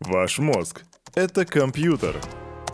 Ваш мозг — это компьютер.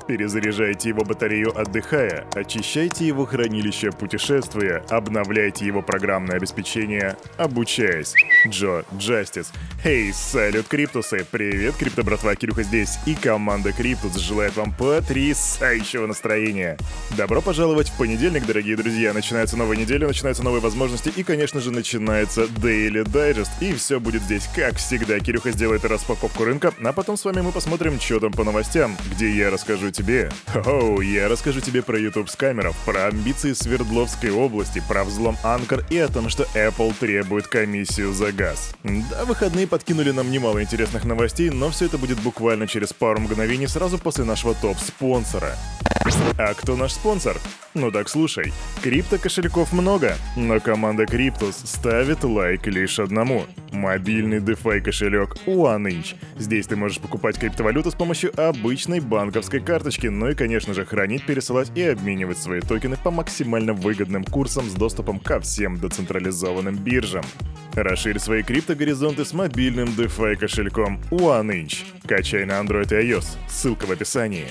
Перезаряжайте его батарею отдыхая, очищайте его хранилище путешествуя, обновляйте его программное обеспечение, обучаясь. Джо Джастис. Хей, салют, Криптусы! Привет, Крипто братва, Кирюха здесь, и команда Криптус желает вам потрясающего настроения. Добро пожаловать в понедельник, дорогие друзья. Начинается новая неделя, начинаются новые возможности, и, конечно же, начинается Daily Digest. И все будет здесь, как всегда. Кирюха сделает распаковку рынка, а потом с вами мы посмотрим, что там по новостям, где я расскажу тебе. Оу, я расскажу тебе про YouTube скамеров, про амбиции Свердловской области, про взлом Анкор и о том, что Apple требует комиссию за газ. Да, выходные подкинули нам немало интересных новостей, но все это будет буквально через пару мгновений сразу после нашего топ-спонсора. А кто наш спонсор? Ну так слушай, крипто-кошельков много, но команда Криптус ставит лайк лишь одному. Мобильный DeFi кошелек OneInch. Здесь ты можешь покупать криптовалюту с помощью обычной банковской карточки, ну и, конечно же, хранить, пересылать и обменивать свои токены по максимально выгодным курсам с доступом ко всем децентрализованным биржам. Расширь свои криптогоризонты с мобильным DeFi кошельком OneInch. Качай на Android и iOS. Ссылка в описании.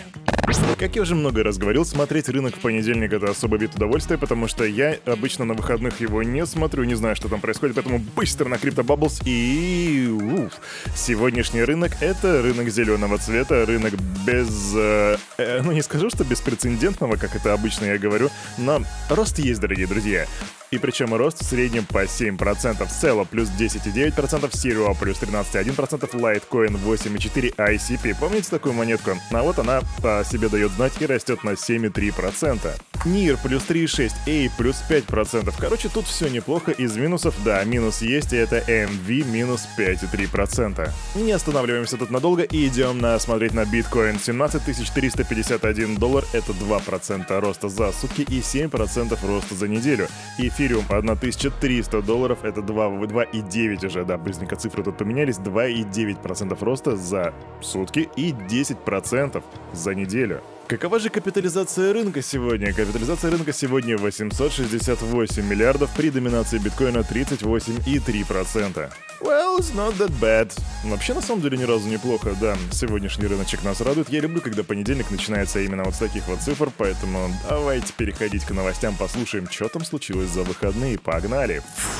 Как я уже много раз говорил, смотреть рынок в понедельник это особый вид удовольствия, потому что я обычно на выходных его не смотрю, не знаю, что там происходит, поэтому быстро на Crypto Bubbles и... Уф. Сегодняшний рынок — это рынок зеленого цвета, рынок без... Э, э, ну, не скажу, что беспрецедентного, как это обычно я говорю, но рост есть, дорогие друзья. И причем рост в среднем по 7%, Celo плюс 10,9%, Siro плюс 13,1%, Litecoin 8,4%, ICP. Помните такую монетку? А вот она по себе дает знать и растет на 7,3%. NIR плюс 3,6%, A плюс 5%. Короче, тут все неплохо. Из минусов, да, минус есть, и это MV минус 5,3%. Не останавливаемся тут надолго и идем на смотреть на биткоин. 17 351 доллар — это 2% роста за сутки и 7% роста за неделю. Эфириум 1300 долларов — это 2, 2,9 уже, да, быстренько цифры тут поменялись, 2,9% роста за сутки и 10% за неделю. Какова же капитализация рынка сегодня? Капитализация рынка сегодня 868 миллиардов при доминации биткоина 38,3%. Well, it's not that bad. Вообще, на самом деле, ни разу неплохо, да. Сегодняшний рыночек нас радует. Я люблю, когда понедельник начинается именно вот с таких вот цифр, поэтому давайте переходить к новостям, послушаем, что там случилось за выходные. Погнали! Фу.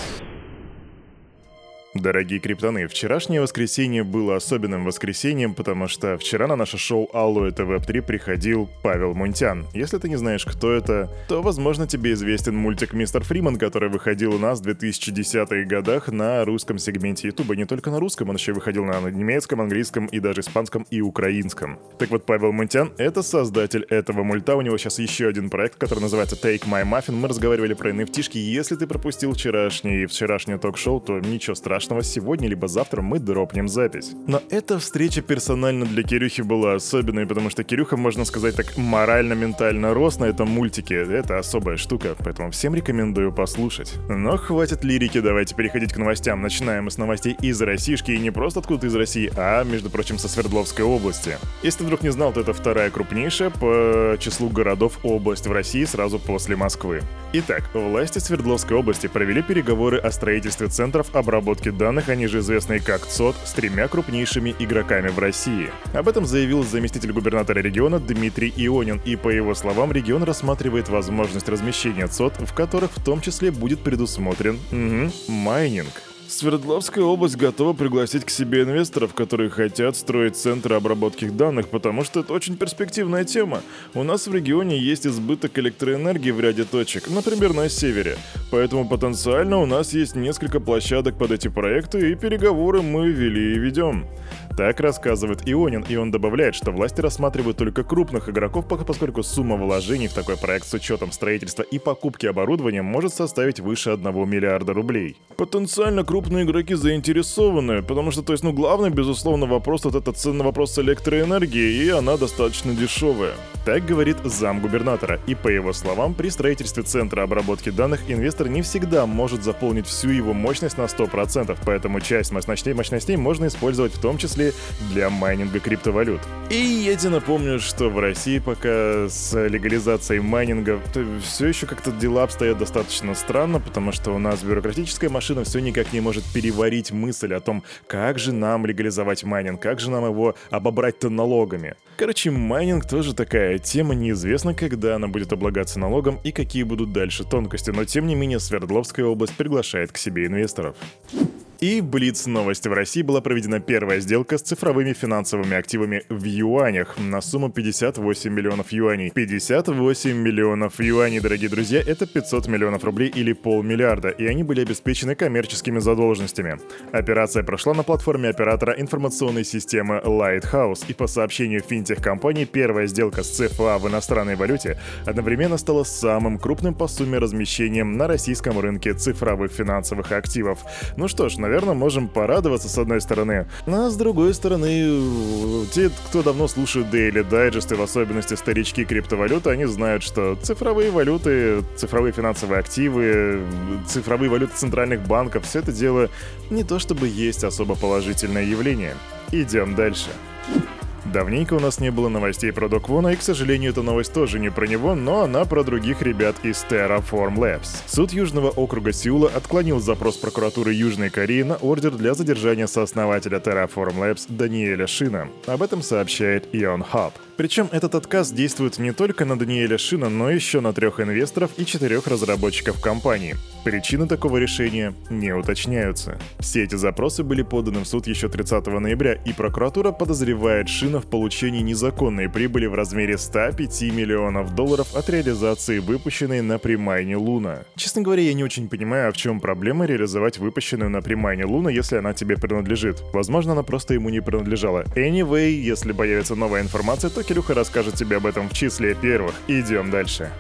Дорогие криптоны, вчерашнее воскресенье было особенным воскресеньем, потому что вчера на наше шоу Алло это Веб-3 приходил Павел Мунтян. Если ты не знаешь, кто это, то, возможно, тебе известен мультик Мистер Фриман, который выходил у нас в 2010-х годах на русском сегменте Ютуба. Не только на русском, он еще выходил на немецком, английском и даже испанском и украинском. Так вот, Павел Мунтян — это создатель этого мульта. У него сейчас еще один проект, который называется Take My Muffin. Мы разговаривали про nft -шки. Если ты пропустил вчерашний, вчерашнее ток-шоу, то ничего страшного страшного, сегодня либо завтра мы дропнем запись. Но эта встреча персонально для Кирюхи была особенной, потому что Кирюха, можно сказать так, морально-ментально рос на этом мультике. Это особая штука, поэтому всем рекомендую послушать. Но хватит лирики, давайте переходить к новостям. Начинаем мы с новостей из Российски, и не просто откуда из России, а, между прочим, со Свердловской области. Если ты вдруг не знал, то это вторая крупнейшая по числу городов область в России сразу после Москвы. Итак, власти Свердловской области провели переговоры о строительстве центров обработки данных, они же известные как ЦОД, с тремя крупнейшими игроками в России. Об этом заявил заместитель губернатора региона Дмитрий Ионин, и по его словам, регион рассматривает возможность размещения ЦОД, в которых в том числе будет предусмотрен угу, майнинг. Свердловская область готова пригласить к себе инвесторов, которые хотят строить центры обработки данных, потому что это очень перспективная тема. У нас в регионе есть избыток электроэнергии в ряде точек, например, на севере. Поэтому потенциально у нас есть несколько площадок под эти проекты, и переговоры мы вели и ведем. Так рассказывает Ионин, и он добавляет, что власти рассматривают только крупных игроков, поскольку сумма вложений в такой проект с учетом строительства и покупки оборудования может составить выше 1 миллиарда рублей. Потенциально крупные игроки заинтересованы, потому что, то есть, ну, главный, безусловно, вопрос вот этот ценный вопрос с электроэнергией, и она достаточно дешевая. Так говорит замгубернатора, и по его словам, при строительстве центра обработки данных инвестор не всегда может заполнить всю его мощность на 100%, поэтому часть мощностей, мощностей можно использовать в том числе для майнинга криптовалют. И тебе напомню, что в России пока с легализацией майнинга все еще как-то дела обстоят достаточно странно, потому что у нас бюрократическая машина все никак не может переварить мысль о том, как же нам легализовать майнинг, как же нам его обобрать-то налогами. Короче, майнинг тоже такая тема, неизвестно, когда она будет облагаться налогом и какие будут дальше тонкости, но тем не менее Свердловская область приглашает к себе инвесторов. И Блиц новости в России была проведена первая сделка с цифровыми финансовыми активами в юанях на сумму 58 миллионов юаней. 58 миллионов юаней, дорогие друзья, это 500 миллионов рублей или полмиллиарда, и они были обеспечены коммерческими задолженностями. Операция прошла на платформе оператора информационной системы Lighthouse, и по сообщению финтех-компании первая сделка с ЦФА в иностранной валюте одновременно стала самым крупным по сумме размещением на российском рынке цифровых финансовых активов. Ну что ж, наверное, наверное, можем порадоваться с одной стороны. А с другой стороны, те, кто давно слушает Daily Digest, и в особенности старички криптовалюты, они знают, что цифровые валюты, цифровые финансовые активы, цифровые валюты центральных банков, все это дело не то чтобы есть особо положительное явление. Идем дальше. Давненько у нас не было новостей про Доквона, и, к сожалению, эта новость тоже не про него, но она про других ребят из Terraform Labs. Суд Южного округа Сеула отклонил запрос прокуратуры Южной Кореи на ордер для задержания сооснователя Terraform Labs Даниэля Шина. Об этом сообщает Ion Hub. Причем этот отказ действует не только на Даниэля Шина, но еще на трех инвесторов и четырех разработчиков компании. Причины такого решения не уточняются. Все эти запросы были поданы в суд еще 30 ноября, и прокуратура подозревает Шина в получении незаконной прибыли в размере 105 миллионов долларов от реализации выпущенной на примайне Луна. Честно говоря, я не очень понимаю, а в чем проблема реализовать выпущенную на примайне Луна, если она тебе принадлежит. Возможно, она просто ему не принадлежала. Anyway, если появится новая информация, то Кирюха расскажет тебе об этом в числе первых. Идем дальше.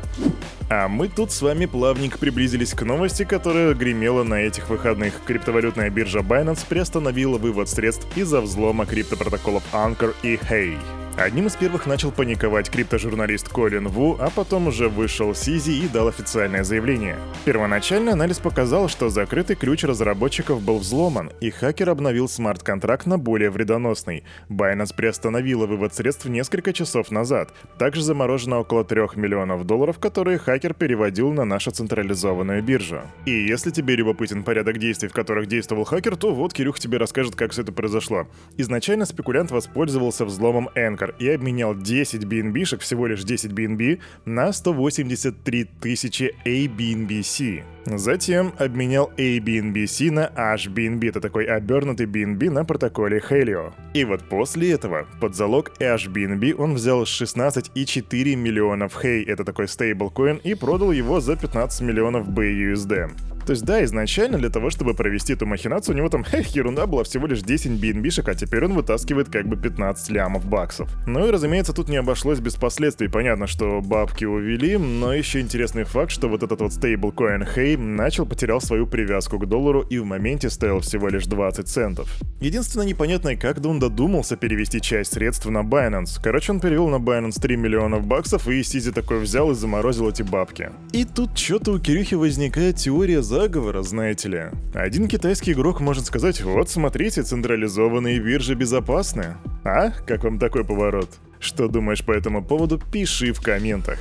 А мы тут с вами плавненько приблизились к новости, которая гремела на этих выходных. Криптовалютная биржа Binance приостановила вывод средств из-за взлома криптопротоколов Anchor и Hey. Одним из первых начал паниковать криптожурналист Колин Ву, а потом уже вышел Сизи и дал официальное заявление. Первоначально анализ показал, что закрытый ключ разработчиков был взломан, и хакер обновил смарт-контракт на более вредоносный. Binance приостановила вывод средств несколько часов назад. Также заморожено около 3 миллионов долларов, которые хакер переводил на нашу централизованную биржу. И если тебе любопытен порядок действий, в которых действовал хакер, то вот Кирюх тебе расскажет, как все это произошло. Изначально спекулянт воспользовался взломом Энк Anchor и обменял 10 BNB-шек, всего лишь 10 BNB, на 183 тысячи ABNBC. Затем обменял ABNBC на HBNB, это такой обернутый BNB на протоколе Helio. И вот после этого под залог HBNB он взял 16,4 миллионов Hey, это такой стейблкоин, и продал его за 15 миллионов BUSD. То есть, да, изначально для того, чтобы провести эту махинацию, у него там, эх, ерунда была всего лишь 10 BNB-шек, а теперь он вытаскивает как бы 15 лямов баксов. Ну и, разумеется, тут не обошлось без последствий. Понятно, что бабки увели, но еще интересный факт, что вот этот вот стейблкоин Hey начал потерял свою привязку к доллару и в моменте стоил всего лишь 20 центов. Единственное непонятное, как он додумался перевести часть средств на Binance. Короче, он перевел на Binance 3 миллионов баксов, и Сизи такой взял и заморозил эти бабки. И тут что-то у Кирюхи возникает теория заговора, знаете ли. Один китайский игрок может сказать, вот смотрите, централизованные биржи безопасны. А? Как вам такой поворот? Что думаешь по этому поводу, пиши в комментах.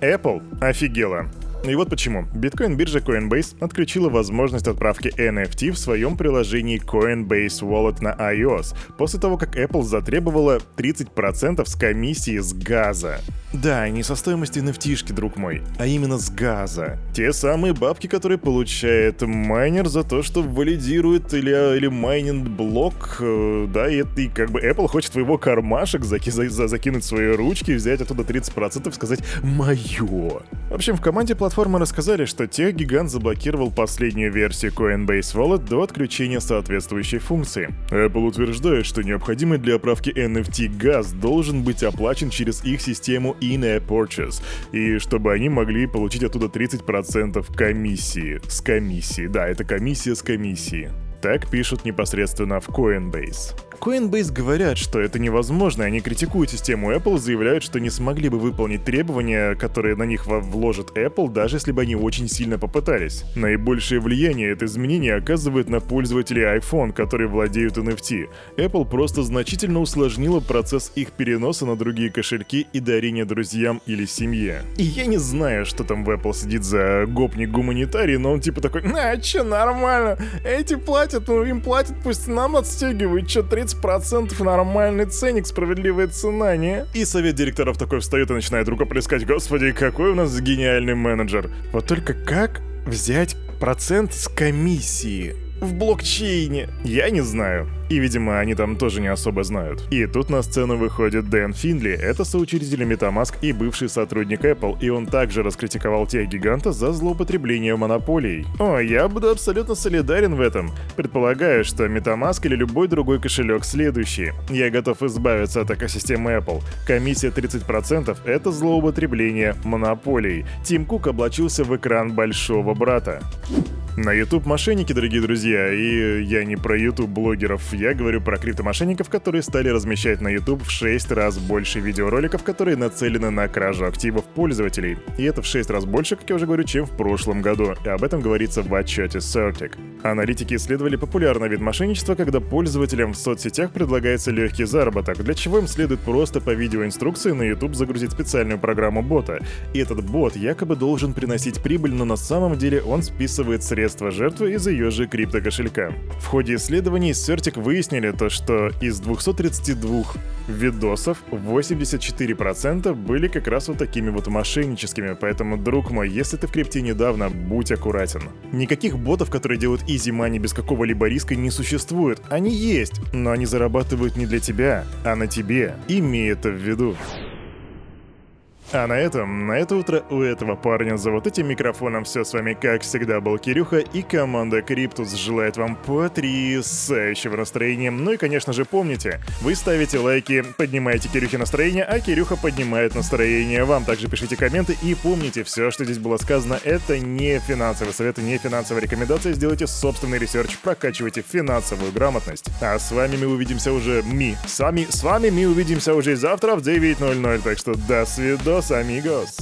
Apple офигела. И вот почему. Биткоин-биржа Coinbase отключила возможность отправки NFT в своем приложении Coinbase Wallet на iOS, после того, как Apple затребовала 30% с комиссии с газа. Да, не со стоимости nft друг мой, а именно с газа. Те самые бабки, которые получает майнер за то, что валидирует или, или майнинг блок, э, да, и, и как бы Apple хочет твоего кармашек заки, за, за, закинуть свои ручки, взять оттуда 30% и сказать «моё». В общем, в команде платформы рассказали, что тех-гигант заблокировал последнюю версию Coinbase Wallet до отключения соответствующей функции. Apple утверждает, что необходимый для оправки NFT газ должен быть оплачен через их систему in-app purchase, и чтобы они могли получить оттуда 30% комиссии. С комиссии, да, это комиссия с комиссии. Так пишут непосредственно в Coinbase. Coinbase говорят, что это невозможно, и они критикуют систему Apple, заявляют, что не смогли бы выполнить требования, которые на них вложит Apple, даже если бы они очень сильно попытались. Наибольшее влияние это изменение оказывает на пользователей iPhone, которые владеют NFT. Apple просто значительно усложнила процесс их переноса на другие кошельки и дарения друзьям или семье. И я не знаю, что там в Apple сидит за гопник-гуманитарий, но он типа такой, а, чё, нормально, эти платят, ну им платят, пусть нам отстегивают, чё, 30% нормальный ценник, справедливая цена, не? И совет директоров такой встает и начинает рукоплескать, господи, какой у нас гениальный менеджер. Вот только как взять процент с комиссии в блокчейне? Я не знаю. И, видимо, они там тоже не особо знают. И тут на сцену выходит Дэн Финдли, это соучредитель Metamask и бывший сотрудник Apple, и он также раскритиковал тех гиганта за злоупотребление монополией. О, я буду абсолютно солидарен в этом. Предполагаю, что Metamask или любой другой кошелек следующий. Я готов избавиться от экосистемы Apple. Комиссия 30% — это злоупотребление монополией. Тим Кук облачился в экран большого брата. На YouTube мошенники, дорогие друзья, и я не про YouTube блогеров, я говорю про криптомошенников, которые стали размещать на YouTube в 6 раз больше видеороликов, которые нацелены на кражу активов пользователей. И это в 6 раз больше, как я уже говорю, чем в прошлом году, и об этом говорится в отчете Certic. Аналитики исследовали популярный вид мошенничества, когда пользователям в соцсетях предлагается легкий заработок, для чего им следует просто по видеоинструкции на YouTube загрузить специальную программу бота. И этот бот якобы должен приносить прибыль, но на самом деле он списывает средства средства жертвы из ее же криптокошелька. В ходе исследований Certic выяснили то, что из 232 видосов 84% были как раз вот такими вот мошенническими, поэтому, друг мой, если ты в крипте недавно, будь аккуратен. Никаких ботов, которые делают easy money без какого-либо риска, не существует. Они есть, но они зарабатывают не для тебя, а на тебе. Имей это в виду. А на этом, на это утро у этого парня за вот этим микрофоном все с вами как всегда был Кирюха и команда Криптус желает вам потрясающего настроения. Ну и конечно же помните, вы ставите лайки, поднимаете Кирюхе настроение, а Кирюха поднимает настроение вам. Также пишите комменты и помните, все, что здесь было сказано, это не финансовый совет, не финансовая рекомендация. Сделайте собственный research, прокачивайте финансовую грамотность. А с вами мы увидимся уже, ми, с вами, с вами мы увидимся уже завтра в 9.00, так что до свидания. Adiós, amigos!